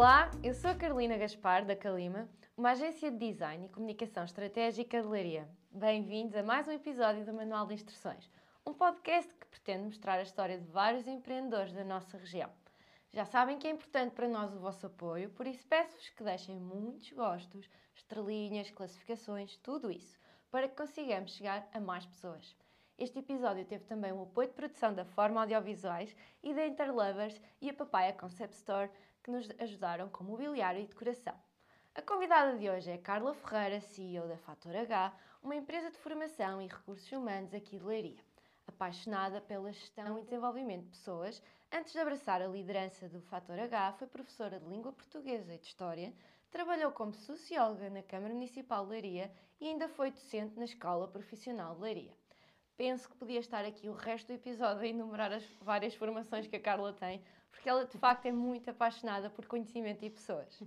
Olá, eu sou a Carolina Gaspar, da Calima, uma agência de design e comunicação estratégica de Leiria. Bem-vindos a mais um episódio do Manual de Instruções, um podcast que pretende mostrar a história de vários empreendedores da nossa região. Já sabem que é importante para nós o vosso apoio, por isso peço-vos que deixem muitos gostos, estrelinhas, classificações, tudo isso, para que consigamos chegar a mais pessoas. Este episódio teve também o apoio de produção da Forma Audiovisuais e da Interlovers e a Papaya Concept Store, que nos ajudaram com mobiliário e decoração. A convidada de hoje é Carla Ferreira, CEO da Fator H, uma empresa de formação e recursos humanos aqui de Leiria. Apaixonada pela gestão e desenvolvimento de pessoas, antes de abraçar a liderança do Fator H, foi professora de língua portuguesa e de história, trabalhou como socióloga na Câmara Municipal de Leiria e ainda foi docente na Escola Profissional de Leiria. Penso que podia estar aqui o resto do episódio a enumerar as várias formações que a Carla tem, porque ela de facto é muito apaixonada por conhecimento e pessoas.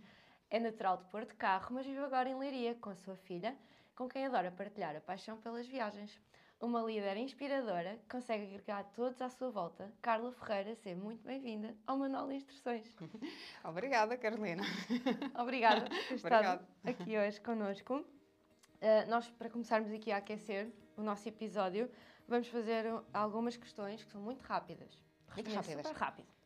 É natural de pôr de carro, mas vive agora em Leiria com a sua filha, com quem adora partilhar a paixão pelas viagens. Uma líder inspiradora que consegue agregar todos à sua volta. Carla Ferreira, seja muito bem-vinda ao Manual de Instruções. Obrigada, Carolina. Obrigada por estado aqui hoje connosco. Uh, nós, para começarmos aqui a aquecer o nosso episódio, vamos fazer algumas questões que são muito rápidas. Muito rápidas. Super rápido.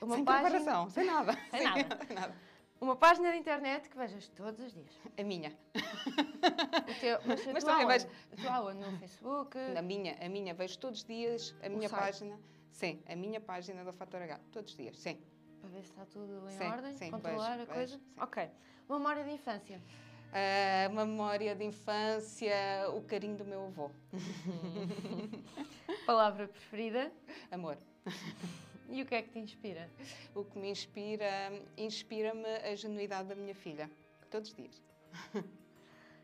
Uma sem página... preparação, sem nada. Sem, nada. sem nada. Uma página de internet que vejas todos os dias. A minha. O teu, mas mas também vejo. A tua aula no Facebook? A minha, a minha. Vejo todos os dias a minha página. Sim, a minha página do Fator H. Todos os dias, sim. Para ver se está tudo em sim, ordem? Sim, Controlar vejo, a coisa? Vejo, ok. Uma memória de infância? Uh, uma memória de infância, o carinho do meu avô. Palavra preferida? Amor. E o que é que te inspira? O que me inspira, inspira-me a genuidade da minha filha, todos os dias.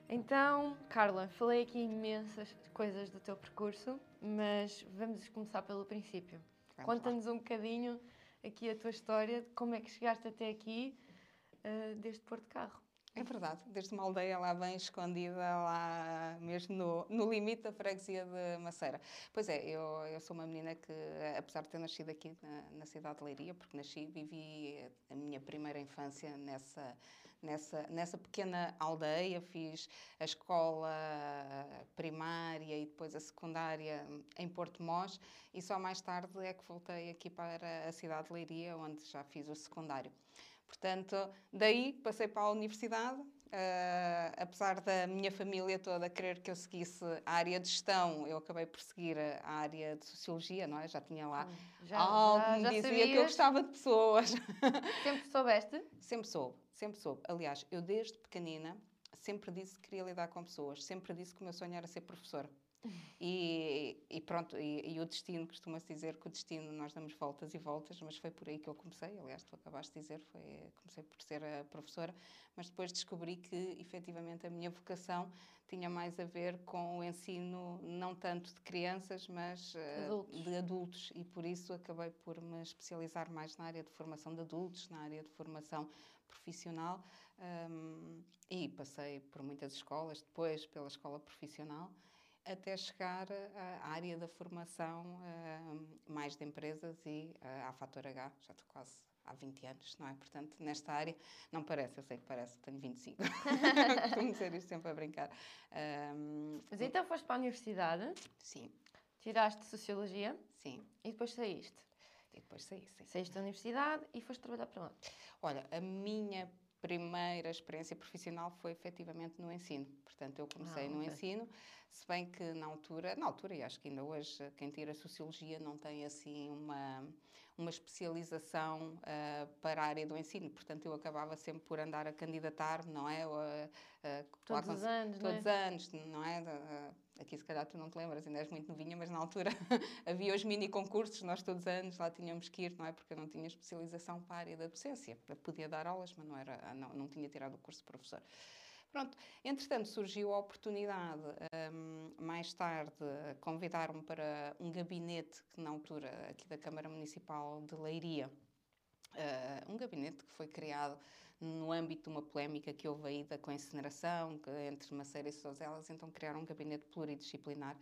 Então, Carla, falei aqui imensas coisas do teu percurso, mas vamos começar pelo princípio. Conta-nos um bocadinho aqui a tua história, de como é que chegaste até aqui, uh, desde Porto Carro. É verdade, desde uma aldeia lá bem escondida, lá mesmo no, no limite da freguesia de Maceira. Pois é, eu, eu sou uma menina que, apesar de ter nascido aqui na, na cidade de Leiria, porque nasci e vivi a minha primeira infância nessa, nessa, nessa pequena aldeia, fiz a escola primária e depois a secundária em Porto Mós e só mais tarde é que voltei aqui para a cidade de Leiria, onde já fiz o secundário. Portanto, daí passei para a universidade, Uh, apesar da minha família toda querer que eu seguisse a área de gestão, eu acabei por seguir a área de sociologia, não é? Já tinha lá já, algo já, já me dizia sabias? que eu gostava de pessoas. Sempre soubeste? Sempre soube, sempre soube. Aliás, eu desde pequenina sempre disse que queria lidar com pessoas, sempre disse que o meu sonho era ser professora. E, e, pronto, e, e o destino, costuma-se dizer que o destino nós damos voltas e voltas, mas foi por aí que eu comecei. Aliás, tu acabaste de dizer, foi, comecei por ser a professora, mas depois descobri que efetivamente a minha vocação tinha mais a ver com o ensino, não tanto de crianças, mas uh, adultos. de adultos, e por isso acabei por me especializar mais na área de formação de adultos, na área de formação profissional. Um, e passei por muitas escolas, depois pela escola profissional até chegar à área da formação mais de empresas e à Fator H, já estou quase há 20 anos, não é? Portanto, nesta área, não parece, eu sei que parece, tenho 25. Costumo dizer isto sempre a brincar. Um, Mas então foste para a universidade? Sim. Tiraste Sociologia? Sim. E depois saíste? E depois saí, sim. Saíste da universidade e foste trabalhar para onde? Olha, a minha primeira experiência profissional foi efetivamente no ensino. Portanto, eu comecei ah, okay. no ensino, se bem que na altura, na altura e acho que ainda hoje, quem tira Sociologia não tem assim uma, uma especialização uh, para a área do ensino. Portanto, eu acabava sempre por andar a candidatar-me, não é? todos os anos, Todos não é? anos, não é? Aqui se calhar tu não te lembras, ainda és muito novinha, mas na altura havia os mini concursos, nós todos os anos lá tínhamos que ir, não é? Porque eu não tinha especialização para a área da docência. Eu podia dar aulas, mas não, era, não, não tinha tirado o curso de professor. Pronto, entretanto surgiu a oportunidade, um, mais tarde, convidar-me para um gabinete que na altura aqui da Câmara Municipal de Leiria, uh, um gabinete que foi criado no âmbito de uma polémica que houve aí da incineração entre Maceira e Sozelas, então criaram um gabinete pluridisciplinar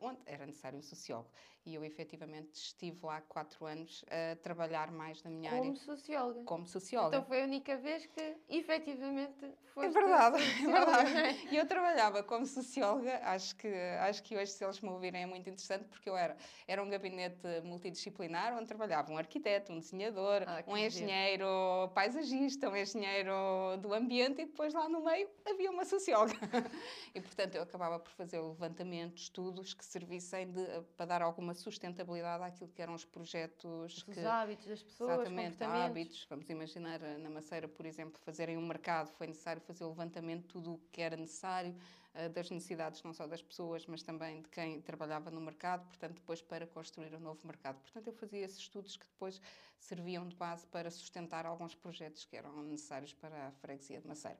onde era necessário um sociólogo. E eu efetivamente estive lá quatro anos a trabalhar mais na minha como área. Socióloga. Como socióloga. Então foi a única vez que efetivamente foi. É verdade, é verdade. E eu trabalhava como socióloga, acho que, acho que hoje, se eles me ouvirem, é muito interessante, porque eu era, era um gabinete multidisciplinar onde trabalhava um arquiteto, um desenhador, ah, um engenheiro dizer. paisagista, um engenheiro do ambiente e depois lá no meio havia uma socióloga. E portanto eu acabava por fazer o levantamento, estudo estudos que servissem de, eh, para dar alguma sustentabilidade àquilo que eram os projetos. Os que, hábitos das pessoas, exatamente, hábitos. Vamos imaginar na Maceira, por exemplo, fazerem um mercado, foi necessário fazer o levantamento de tudo o que era necessário, eh, das necessidades não só das pessoas, mas também de quem trabalhava no mercado, portanto, depois para construir um novo mercado. Portanto, eu fazia esses estudos que depois serviam de base para sustentar alguns projetos que eram necessários para a freguesia de Maceira.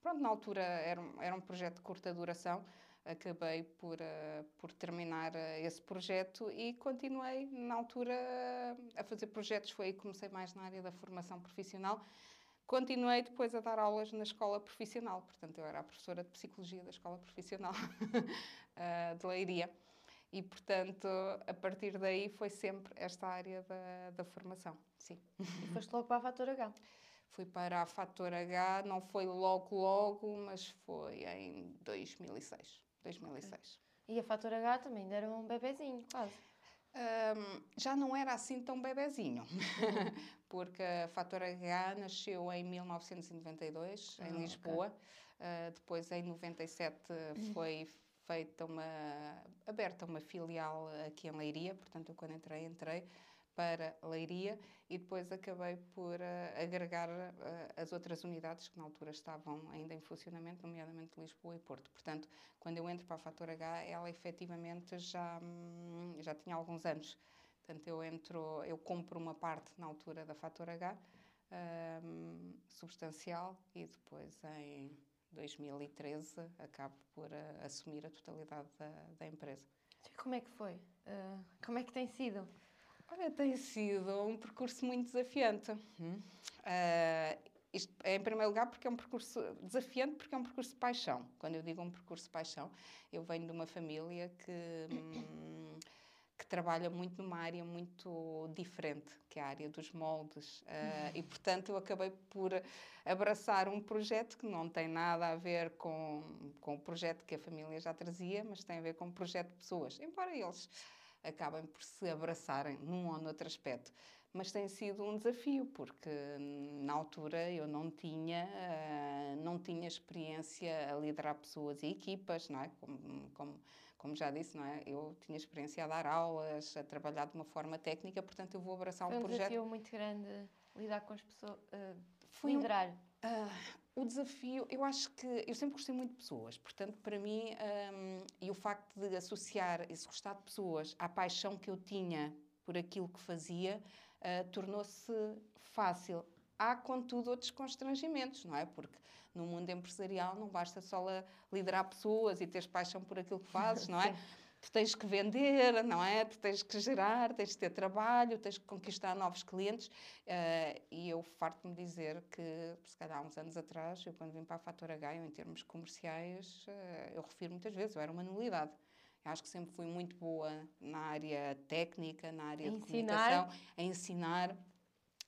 Pronto, na altura era um, era um projeto de curta duração, acabei por, uh, por terminar uh, esse projeto e continuei na altura uh, a fazer projetos. Foi aí que comecei mais na área da formação profissional. Continuei depois a dar aulas na escola profissional, portanto, eu era a professora de psicologia da escola profissional de Leiria. E, portanto, a partir daí foi sempre esta área da, da formação. Sim. E foste logo para a Fator H? Fui para a Fator H, não foi logo, logo, mas foi em 2006. 2006. E a Fator H também era um bebezinho, quase. Um, já não era assim tão bebezinho, uhum. porque a Fator H nasceu em 1992, ah, em Lisboa. Okay. Uh, depois, em 97, uhum. foi feita uma aberta uma filial aqui em Leiria, portanto, eu quando entrei, entrei para Leiria e depois acabei por uh, agregar uh, as outras unidades que na altura estavam ainda em funcionamento, nomeadamente Lisboa e Porto. Portanto, quando eu entro para a Fator H, ela efetivamente já, hum, já tinha alguns anos. Portanto, eu entro, eu compro uma parte na altura da Fator H, um, substancial, e depois em 2013 acabo por uh, assumir a totalidade da, da empresa. Como é que foi? como é que tem sido? Olha, tem sido um percurso muito desafiante. Hum. Uh, isto é, em primeiro lugar, porque é um percurso desafiante, porque é um percurso de paixão. Quando eu digo um percurso de paixão, eu venho de uma família que, hum, que trabalha muito numa área muito diferente, que é a área dos moldes. Uh, e, portanto, eu acabei por abraçar um projeto que não tem nada a ver com, com o projeto que a família já trazia, mas tem a ver com o projeto de pessoas. Embora eles acabem por se abraçarem num ou noutro aspecto. Mas tem sido um desafio, porque na altura eu não tinha, uh, não tinha experiência a liderar pessoas e equipas, não é? Como, como, como já disse, não é? Eu tinha experiência a dar aulas, a trabalhar de uma forma técnica, portanto eu vou abraçar Foi um, projeto. Foi um desafio muito grande lidar com as pessoas, uh, liderar. Um, uh, o desafio, eu acho que eu sempre gostei muito de pessoas, portanto, para mim, um, e o facto de associar esse gostar de pessoas à paixão que eu tinha por aquilo que fazia, uh, tornou-se fácil. Há, contudo, outros constrangimentos, não é? Porque no mundo empresarial não basta só liderar pessoas e teres paixão por aquilo que fazes, não é? Tu tens que vender, não é? Tu tens que gerar, tens que ter trabalho, tens que conquistar novos clientes. Uh, e eu farto-me dizer que, se calhar há uns anos atrás, eu quando vim para a Fator H, em termos comerciais, uh, eu refiro muitas vezes, eu era uma nulidade. Eu acho que sempre fui muito boa na área técnica, na área de comunicação, a ensinar,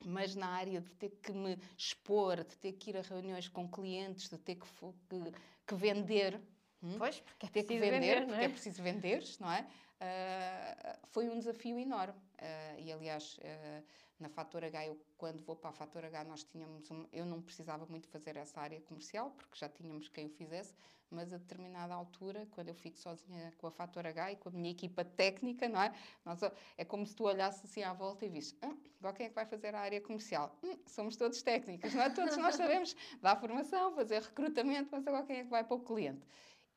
mas na área de ter que me expor, de ter que ir a reuniões com clientes, de ter que, que, que vender, Hum? Pois, porque é ter que vender, vender porque é? é? preciso vender, não é? Uh, foi um desafio enorme. Uh, e aliás, uh, na Fator H, eu, quando vou para a Fator H, nós tínhamos um, eu não precisava muito fazer essa área comercial, porque já tínhamos quem o fizesse, mas a determinada altura, quando eu fico sozinha com a Fator H e com a minha equipa técnica, não é? Nós, é como se tu olhasses assim à volta e visse, ah, agora quem é que vai fazer a área comercial? Hum, somos todos técnicos, não é? Todos nós sabemos dar formação, fazer recrutamento, mas agora quem é que vai para o cliente?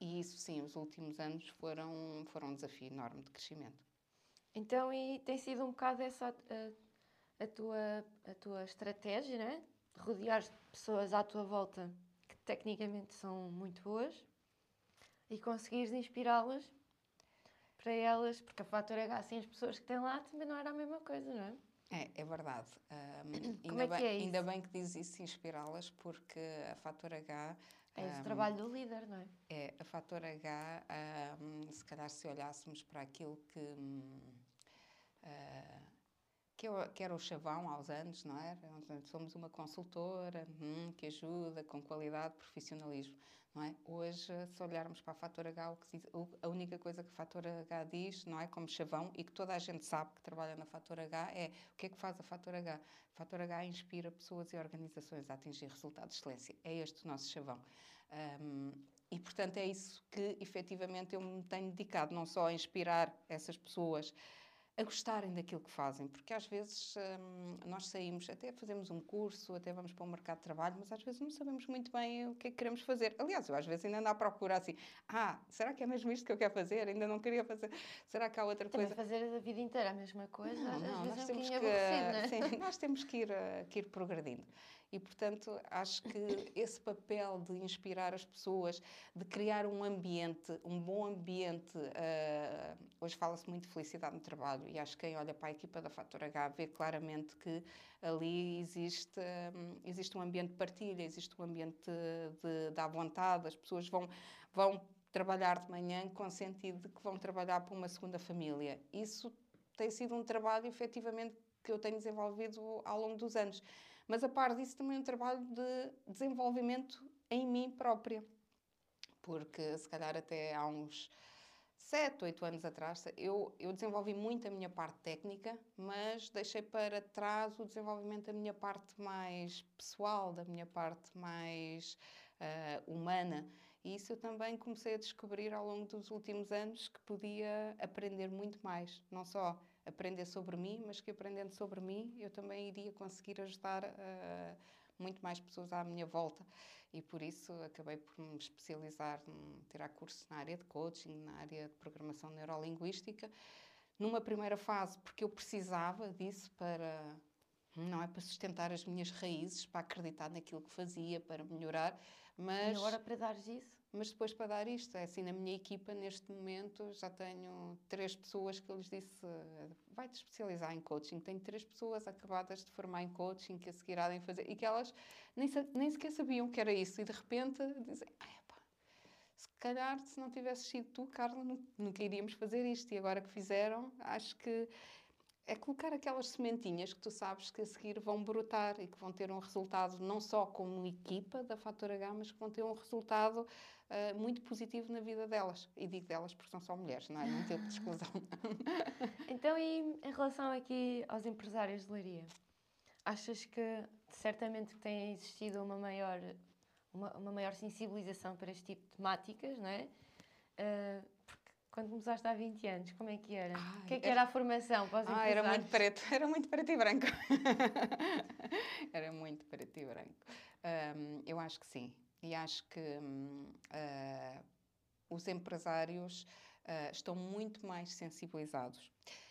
E isso sim, os últimos anos foram, foram um desafio enorme de crescimento. Então, e tem sido um bocado essa a, a tua, a tua estratégia, né? Rodear pessoas à tua volta que tecnicamente são muito boas e conseguires inspirá-las para elas, porque a fatura H, assim, as pessoas que têm lá também não era a mesma coisa, não é? É, é verdade. Um, Como ainda, é que bem, é isso? ainda bem que diz isso, inspirá-las, porque a Fator H. É esse um, trabalho do líder, não é? É, a Fator H, um, se calhar se olhássemos para aquilo que. hum, ah, que, eu- que era o chavão aos anos, não é? Somos uma consultora hum, que ajuda com qualidade, profissionalismo, não é? Hoje, se olharmos para a Fator H, a única coisa que a Fator H diz, não é? Como chavão, e que toda a gente sabe que trabalha na Fator H, é o que é que faz a Fator H? A Fator H inspira pessoas e organizações a atingir resultados de excelência. É este o nosso chavão. Um, e, portanto, é isso que efetivamente eu me tenho dedicado, não só a inspirar essas pessoas a gostarem daquilo que fazem, porque às vezes hum, nós saímos, até fazemos um curso, até vamos para o mercado de trabalho, mas às vezes não sabemos muito bem o que é que queremos fazer. Aliás, eu às vezes ainda ando à procura assim, ah, será que é mesmo isto que eu quero fazer? Ainda não queria fazer. Será que há outra Também coisa? fazer a vida inteira a mesma coisa, Não, às não, vezes nós é um temos que, é? sim, nós temos que ir, eh, que ir progredindo. E, portanto, acho que esse papel de inspirar as pessoas, de criar um ambiente, um bom ambiente, eh, hoje fala-se muito de felicidade no trabalho e acho que quem olha para a equipa da Fator H vê claramente que ali existe, hum, existe um ambiente de partilha, existe um ambiente de, de vontade, as pessoas vão, vão trabalhar de manhã com o sentido de que vão trabalhar para uma segunda família. Isso tem sido um trabalho, efetivamente, que eu tenho desenvolvido ao longo dos anos. Mas, a par disso, também um trabalho de desenvolvimento em mim própria. Porque, se calhar, até há uns sete, oito anos atrás, eu, eu desenvolvi muito a minha parte técnica, mas deixei para trás o desenvolvimento da minha parte mais pessoal, da minha parte mais ah, humana. E isso eu também comecei a descobrir ao longo dos últimos anos que podia aprender muito mais. Não só aprender sobre mim, mas que aprendendo sobre mim eu também iria conseguir ajudar ah, muito mais pessoas à minha volta. E por isso acabei por me especializar, em tirar cursos na área de coaching, na área de programação neurolinguística. Numa primeira fase, porque eu precisava disso para não é para sustentar as minhas raízes, para acreditar naquilo que fazia, para melhorar, mas agora para dares isso? Mas depois para dar isto, é assim, na minha equipa, neste momento, já tenho três pessoas que eu lhes disse, vai-te especializar em coaching. Tenho três pessoas acabadas de formar em coaching que a seguir há de fazer, e que elas nem, nem sequer sabiam que era isso, e de repente dizem, se calhar se não tivesses sido tu, Carla, nu- nunca iríamos fazer isto. E agora que fizeram, acho que é colocar aquelas sementinhas que tu sabes que a seguir vão brotar e que vão ter um resultado não só como equipa da Fator H, mas que vão ter um resultado ah, muito positivo na vida delas. E digo delas porque são só mulheres, não é? Não tem de exclusão. Então, e em relação aqui aos empresários de leiria, achas que certamente tem existido uma maior, uma, uma maior sensibilização para este tipo de temáticas, não é? Porque quando começaste há 20 anos, como é que era? o que é que era- era a formação para os Ah, era muito preto, era muito preto e branco. era muito preto e branco. Ahm, eu acho que sim. E acho que ah, os empresários ah, estão muito mais sensibilizados.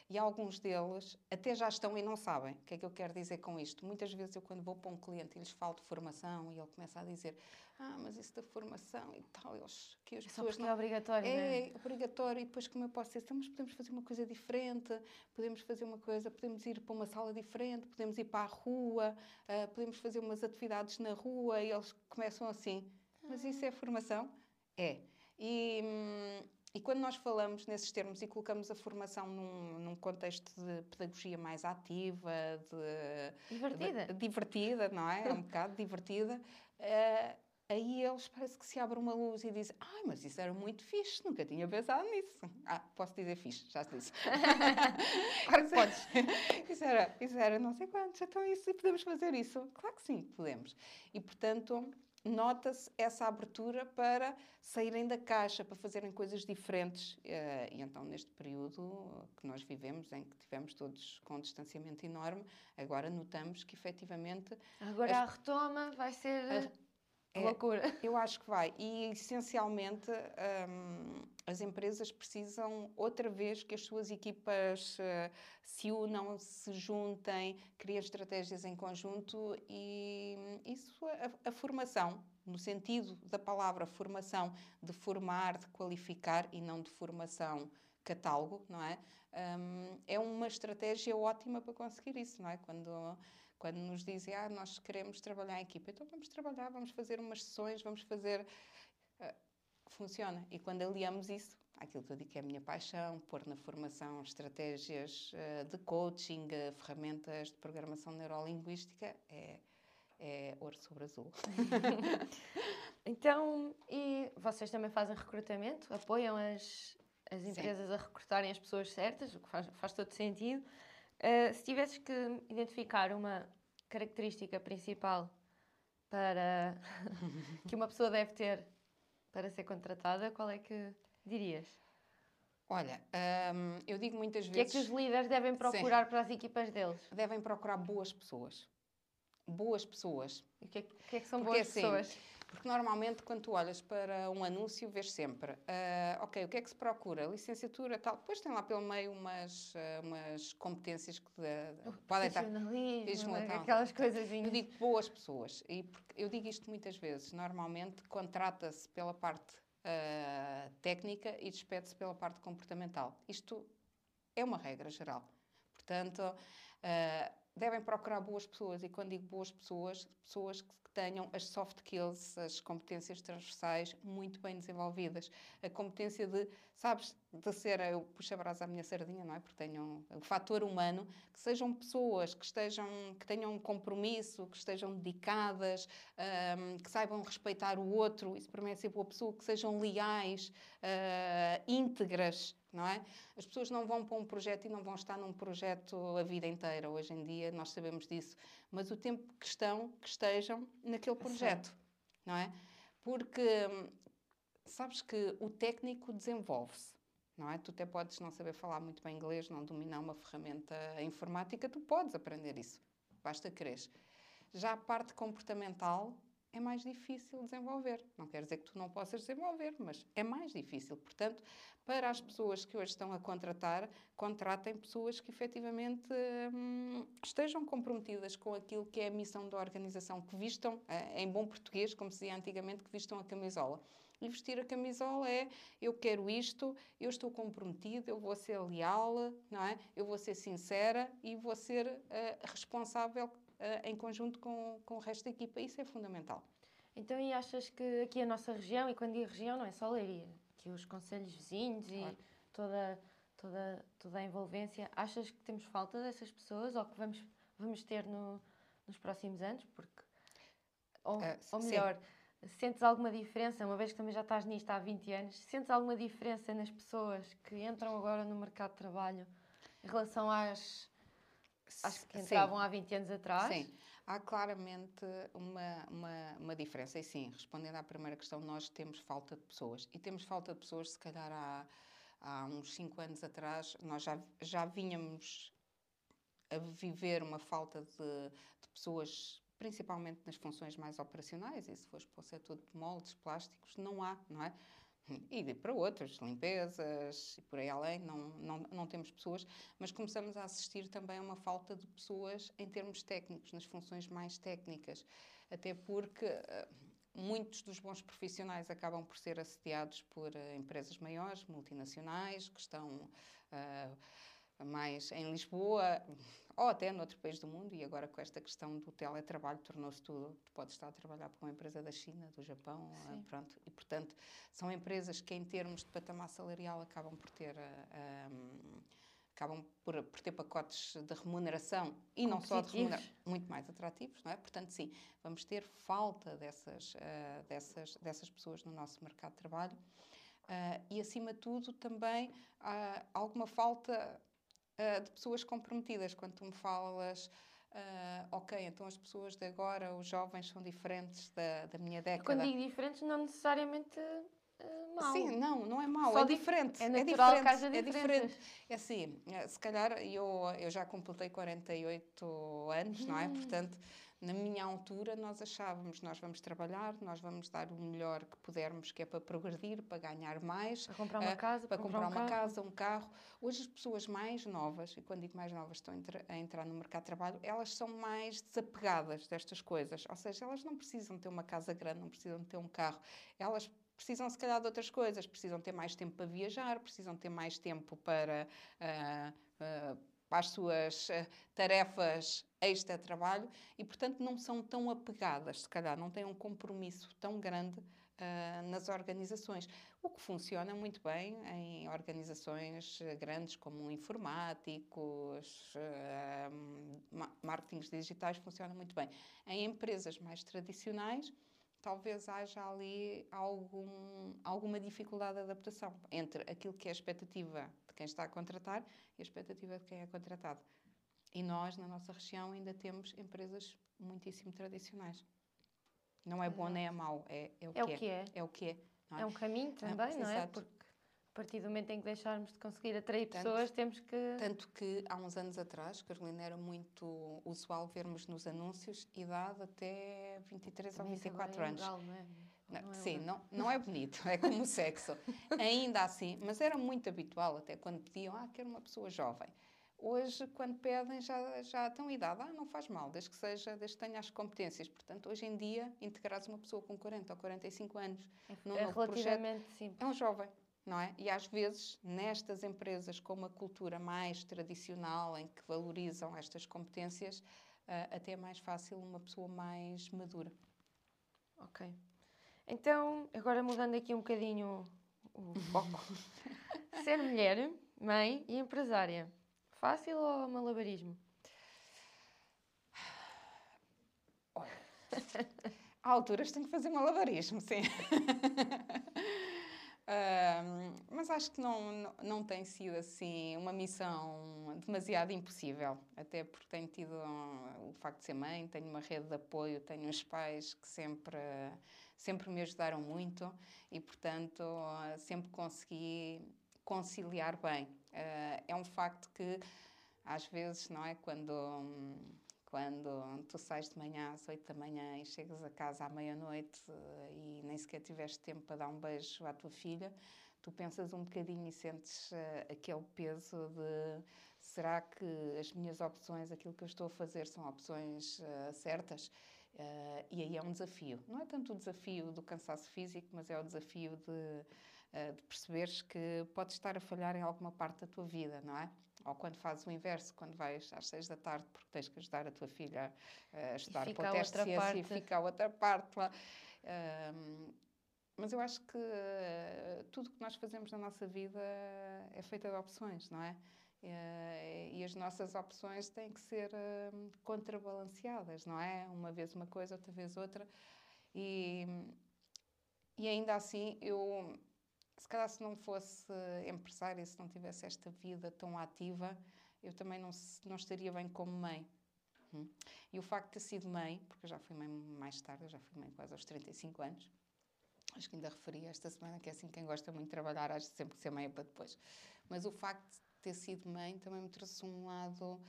E alguns deles até já estão e não sabem. O que é que eu quero dizer com isto? Muitas vezes eu, quando vou para um cliente e lhes falo de formação e ele começa a dizer: Ah, mas isso da formação e tal, eles, que as É só pessoas porque não é obrigatório, é? é obrigatório e depois como eu posso dizer, então, mas podemos fazer uma coisa diferente, podemos fazer uma coisa, podemos ir para uma sala diferente, podemos ir para a rua, ah, podemos fazer umas atividades na rua e eles começam assim, mas isso é formação? É. E, hum, e quando nós falamos nesses termos e colocamos a formação num, num contexto de pedagogia mais ativa, de, Divertida. de- divertida, não é? É um bocado divertida. eh, aí eles parece que se abre uma luz e dizem: Ai, mas isso era muito fixe, nunca tinha pensado nisso. Ah, posso dizer fixe, já te disse. Claro que podes. isso, era, isso era não sei quantos, então isso, e podemos fazer isso? Claro que sim, podemos. E portanto. Nota-se essa abertura para saírem da caixa, para fazerem coisas diferentes. eh, E então, neste período que nós vivemos, em que tivemos todos com um distanciamento enorme, agora notamos que efetivamente Agora As- a retoma vai ser As- é- loucura. eu acho que vai. E, essencialmente, hum, as empresas precisam, outra vez, que as suas equipas eh, se unam, se juntem, criem estratégias em conjunto e hum, isso, a, a formação, no sentido da palavra formação, de formar, de qualificar e não de formação catálogo, não é? Um, é uma estratégia ótima para conseguir isso, não é? Quando, quando nos dizem, ah, nós queremos trabalhar em equipa, então vamos trabalhar, vamos fazer umas sessões, vamos fazer. Uh, funciona. E quando aliamos isso aquilo que eu digo que é a minha paixão, pôr na formação estratégias uh, de coaching, uh, ferramentas de programação neurolinguística, é, é ouro sobre azul. então, e vocês também fazem recrutamento? Apoiam as, as empresas Sim. a recrutarem as pessoas certas, o que faz, faz todo sentido. Uh, se tivesses que identificar uma característica principal para que uma pessoa deve ter para ser contratada, qual é que dirias? Olha, hum, eu digo muitas vezes. O que é que os líderes devem procurar Sim. para as equipas deles? Devem procurar boas pessoas. Boas pessoas. E o que é, que, é que são Porque, boas assim, pessoas? Porque normalmente, quando tu olhas para um anúncio, vês sempre, uh, ok, o que é que se procura? Licenciatura, tal. Depois tem lá pelo meio umas, uh, umas competências que uh, podem estar. Né? Aquelas coisas. Eu digo boas pessoas. E eu digo isto muitas vezes. Normalmente, contrata-se pela parte uh, técnica e despede-se pela parte comportamental. Isto é uma regra geral. Portanto, uh, devem procurar boas pessoas, e quando digo boas pessoas, pessoas que tenham as soft skills, as competências transversais muito bem desenvolvidas. A competência de, sabes, de ser, eu puxo a brasa à minha sardinha, não é? Porque tenham o fator humano, que sejam pessoas que estejam, que tenham um compromisso, que estejam dedicadas, um, que saibam respeitar o outro, isso para mim é ser boa pessoa, que sejam leais, uh, íntegras, não é? As pessoas não vão para um projeto e não vão estar num projeto a vida inteira. Hoje em dia nós sabemos disso, mas o tempo que estão, que estejam naquele projeto, não é? Porque hum, sabes que o técnico desenvolve-se. Não é? Tu até podes não saber falar muito bem inglês, não dominar uma ferramenta informática, tu podes aprender isso, basta querer. Já a parte comportamental é mais difícil desenvolver. Não quer dizer que tu não possas desenvolver, mas é mais difícil. Portanto, para as pessoas que hoje estão a contratar, contratem pessoas que efetivamente hum, estejam comprometidas com aquilo que é a missão da organização, que vistam, eh, em bom português, como se dizia antigamente, que vistam a camisola. E vestir a camisola é eu quero isto, eu estou comprometido, eu vou ser leal, não é? Eu vou ser sincera e vou ser uh, responsável em conjunto com, com o resto da equipa. Isso é fundamental. Então, e achas que aqui a nossa região, e quando digo região, não é só Leiria, que os conselhos vizinhos claro. e toda, toda, toda a envolvência, achas que temos falta dessas pessoas ou que vamos, vamos ter no, nos próximos anos? Porque, ou, uh, ou melhor, sim. sentes alguma diferença, uma vez que também já estás nisto há 20 anos, sentes alguma diferença nas pessoas que entram agora no mercado de trabalho em relação às Acho que entravam sim. há 20 anos atrás. Sim, há claramente uma, uma, uma, diferença. E sim, respondendo à primeira questão, nós temos falta de pessoas. E temos falta de pessoas, se calhar há, há uns 5 anos atrás, nós já, já vínhamos a viver uma falta de, de pessoas principalmente nas funções mais operacionais, e se fores para o setor de moldes, plásticos, não há, não é? E para outras, limpezas e por aí além, não, não, não temos pessoas, mas começamos a assistir também a uma falta de pessoas em termos técnicos, nas funções mais técnicas, até porque uh, muitos dos bons profissionais acabam por ser assediados por uh, empresas maiores, multinacionais, que estão uh, mais em Lisboa, ou até noutro país do mundo, e agora com esta questão do teletrabalho tornou-se tudo. Tu podes estar a trabalhar para uma empresa da China, do Japão, uh, pronto. E, portanto, são empresas que, em termos de patamar salarial, acabam por ter. Uh, eh, um, acabam por, por, ter pacotes de remuneração e não só de remuneração, muito mais atrativos, não é? Portanto, sim, vamos ter falta dessas, uh, dessas, dessas pessoas no nosso mercado de trabalho. Uh, e, acima de tudo, também uh, alguma falta uh, de pessoas comprometidas. Quando tu me falas, uh, ok, então as pessoas de agora, os jovens, são diferentes da, da minha década. Quando digo diferentes, não necessariamente. Uh, mal. Sim, não, não é mau, Só é diferente. É natural é diferente, é diferente. É assim, se calhar eu, eu já completei 48 anos, não é? Hum. Portanto, na minha altura, nós achávamos, nós vamos trabalhar, nós vamos dar o melhor que pudermos, que é para progredir, para ganhar mais. Para comprar uma casa, para, para comprar, comprar um uma carro. casa, um carro. Hoje as pessoas mais novas, e quando digo mais novas estão a entrar no mercado de trabalho, elas são mais desapegadas destas coisas. Ou seja, elas não precisam ter uma casa grande, não precisam ter um carro. Elas precisam se calhar de outras coisas, precisam ter mais tempo para viajar, precisam ter mais tempo para, uh, uh, para as suas uh, tarefas extra-trabalho e, portanto, não são tão apegadas, se calhar, não têm um compromisso tão grande nas organizações. O que funciona muito bem em organizações grandes como informáticos, marketing digitais, funciona muito bem. Em empresas mais tradicionais, talvez haja ali algum, alguma dificuldade de adaptação entre aquilo que é a expectativa quem está a contratar e a expectativa de quem é contratado. E nós, na nossa região, ainda temos empresas muitíssimo tradicionais. Não é bom nem é mau, é, é, o, é que o que é. É o que é. É? é um caminho também, não é? Porque partir do momento em que deixarmos de conseguir atrair tanto, pessoas, temos que. Tanto que há uns anos atrás, Carolina, era muito usual vermos nos anúncios idade até 23 Também ou 24 é anos. Legal, não é? Não, não é sim, não, não é bonito, é como o sexo. Ainda assim, mas era muito habitual, até quando pediam, ah, quero uma pessoa jovem. Hoje, quando pedem, já, já têm idade. Ah, não faz mal, desde que seja, desde que tenha as competências. Portanto, hoje em dia, integrar uma pessoa com 40 ou 45 anos é, num é relativamente projeto, simples. é um jovem não é? E às vezes, nestas empresas com uma cultura mais tradicional, em que valorizam estas competências, uh, até é mais fácil uma pessoa mais madura. Ok. Então, agora mudando aqui um bocadinho o foco. Ser mulher, mãe e empresária. Fácil ou malabarismo? Olha, há alturas tenho que fazer malabarismo, sim. Uh, mas acho que não, não, não, tem sido assim uma missão demasiado impossível, até porque tenho tido o facto de ser mãe, tenho uma rede de apoio, tenho uns pais que sempre, sempre me ajudaram muito e, portanto, sempre consegui conciliar bem. Uh, é um facto que às vezes, não é? Quando quando tu sais de manhã às 8 da manhã e chegas a casa à meia-noite eh, e nem sequer tiveste tempo para dar um beijo à tua filha, tu pensas um bocadinho e sentes uh, aquele peso de será que as minhas opções, aquilo que eu estou a fazer, são opções certas? Uh, e aí é um desafio. Não é tanto o desafio do cansaço físico, mas é o desafio de, de perceberes que podes estar a falhar em alguma parte da tua vida, não é? Ou quando fazes o inverso, quando vais às seis da tarde porque tens que ajudar a tua filha a estudar para o teste de ciência e fica a outra parte lá. Um, mas eu acho que uh, tudo que nós fazemos na nossa vida é feito de opções, não é? Uh, e as nossas opções têm que ser uh, contrabalanceadas, não é? Uma vez uma coisa, outra vez outra. E, e ainda assim, eu se calhar se não fosse empresária, se não tivesse esta vida tão ativa, eu também não, não estaria bem como mãe. Hum. E o facto de ter sido mãe, porque eu já fui mãe mais tarde, eu já fui mãe quase aos 35 anos, acho que ainda referi esta semana que é assim, quem gosta muito de trabalhar, acho sempre que ser mãe é para depois. Mas o facto ter sido mãe também me trouxe um lado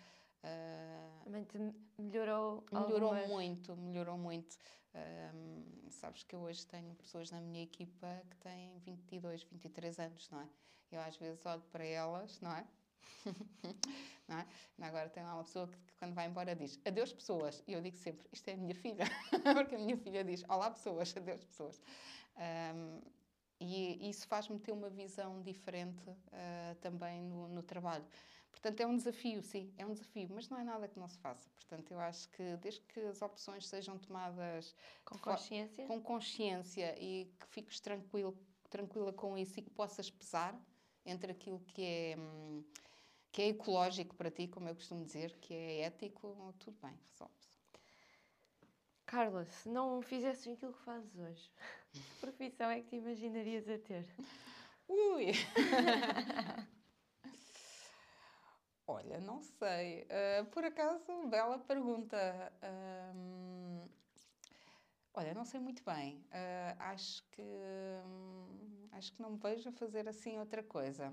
Uh, Também te melhorou Melhorou algumas... muito, melhorou muito. Uh, sabes que eu hoje tenho pessoas na minha equipa que têm 22, 23 anos, não é? Eu às vezes olho para elas, não é? não é? Agora tem lá uma pessoa que, que, quando vai embora diz adeus pessoas e eu digo sempre isto é a minha filha porque a minha filha diz olá pessoas, adeus pessoas um, e isso faz-me ter uma visão diferente uh, também no, no trabalho Portanto, é um desafio, sim, é um desafio, mas não é nada que não se faça. Portanto, eu acho que desde que as opções sejam tomadas com consciência, com consciência e que fiques tranquilo, tranquila com isso e que possas pesar entre aquilo que é hum, que é ecológico para ti, como eu costumo dizer, que é ético, tudo bem, resolve-se. Carla, se não fizesses aquilo que fazes hoje, que profissão é que te imaginarias a ter? Ui! Olha, não sei. Uh, por acaso, bela pergunta. Olha, não sei muito bem. Uh, acho que um, acho que não me vejo a fazer assim outra coisa.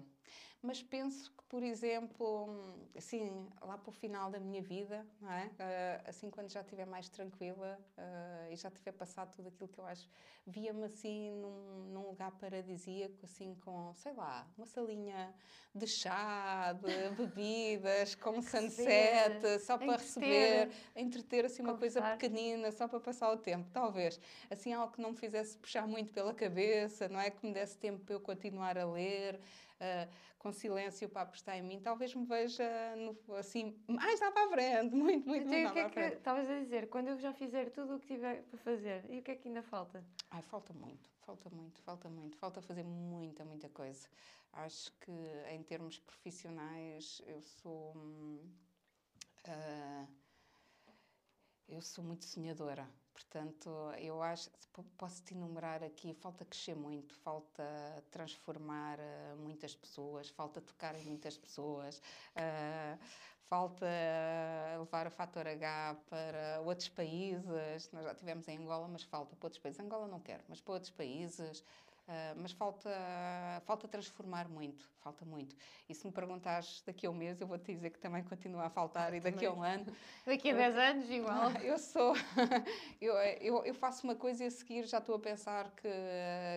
Mas penso que, por exemplo, assim, lá para o final da minha vida, não é? Uh, assim, quando já estiver mais tranquila uh, e já tiver passado tudo aquilo que eu acho, via-me assim num, num, lugar paradisíaco, assim, com, sei lá, uma salinha de chá, de bebidas, com sunset, só para receber, entreter assim uma coisa pequenina, só para passar o tempo. Talvez. Assim, algo que não me fizesse puxar muito pela cabeça, não é? Que me desse tempo para eu continuar a ler, uh, com silêncio para apostar em mim. Talvez me veja, no, assim, mais lá para a frente, muito, muito então, mais o que lá é para a frente. estavas a dizer? Quando eu já fizer tudo o que tiver para fazer, e o que é que ainda falta? Ai, falta muito, falta muito, falta muito. Falta fazer muita, muita coisa. Acho que em termos profissionais eu sou. hum, ah, eu sou muito sonhadora. Portanto, eu acho, po- posso-te enumerar aqui, falta crescer muito, falta transformar ah, muitas pessoas, falta tocar em muitas pessoas, ah, falta levar o fator H para outros países. Nós já tivemos em Angola, mas falta para outros países. Angola não quero, mas para outros países. Ah, mas falta, falta transformar muito, falta muito. E se me perguntares daqui a um mês, eu vou-te dizer que também continua a faltar e daqui a um ano. Daqui a 10 anos, igual. Ah, Eu sou. eu, eu, eu faço uma coisa e a seguir já estou a pensar que,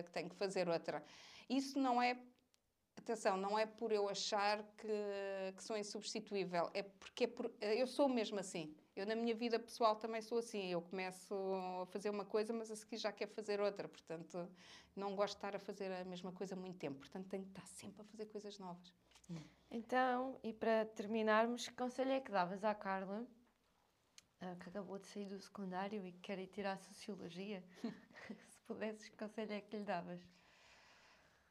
que tenho que fazer outra. Isso não é. Atenção, não é por eu achar que, que sou insubstituível, é porque é por, eu sou mesmo assim. Eu, na minha vida pessoal, também sou assim. Eu começo a fazer uma coisa, mas a seguir já quero fazer outra. Portanto, não gosto de estar a fazer a mesma coisa há muito tempo. Portanto, tenho que estar sempre a fazer coisas novas. Então, e para terminarmos, que conselho é que davas à Carla, ah, que acabou de sair do secundário e que quer ir tirar Sociologia? Se pudesses, que conselho é que lhe davas?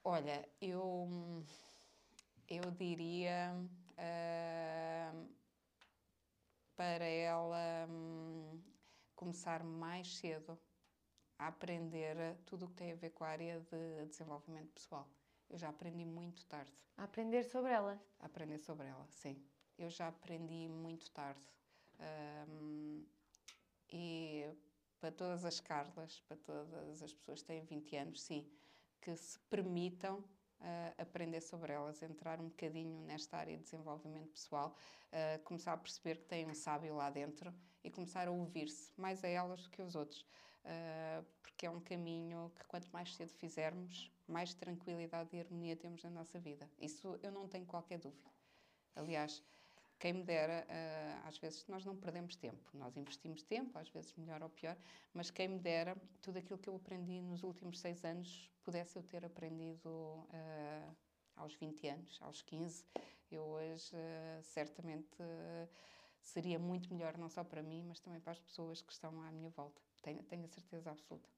Olha, eu, eu diria ah, para ela hum, começar mais cedo a aprender tudo o que tem a ver com a área de desenvolvimento pessoal. Eu já aprendi muito tarde A aprender sobre ela. a aprender sobre ela, sim. Eu já aprendi muito tarde. Ahm, e para todas as Carlas, para todas as pessoas que têm 20 anos, sim, que se permitam ah, aprender sobre elas, entrar um bocadinho nesta área de desenvolvimento pessoal, ah, começar a perceber que têm um sábio lá dentro e começar a ouvir-se mais a elas do que aos outros. Ah, porque é um caminho que quanto mais cedo fizermos, mais tranquilidade e harmonia temos na nossa vida. Isso eu não tenho qualquer dúvida. Aliás, quem me dera, ah, às vezes nós não perdemos tempo, nós investimos tempo, às vezes melhor ou pior, mas quem me dera, tudo aquilo que eu aprendi nos últimos seis anos, pudesse eu ter aprendido ah, aos 20 anos, aos 15, eu hoje ah, certamente seria muito melhor, não só para mim, mas também para as pessoas que estão à minha volta. Tenho, tenho a certeza absoluta.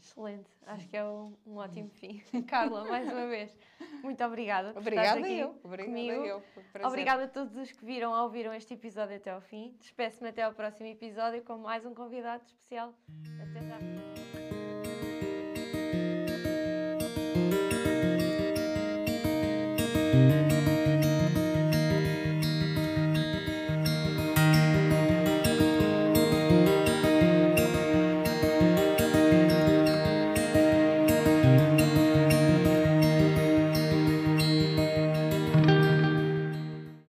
Excelente, acho que é um, um ótimo fim. Carla, mais uma vez, muito obrigada. por Obrigada aqui eu, obrigada comigo. eu. Obrigada a todos os que viram ou ouviram este episódio até ao fim. Despeço-me até ao próximo episódio com mais um convidado especial. Até já.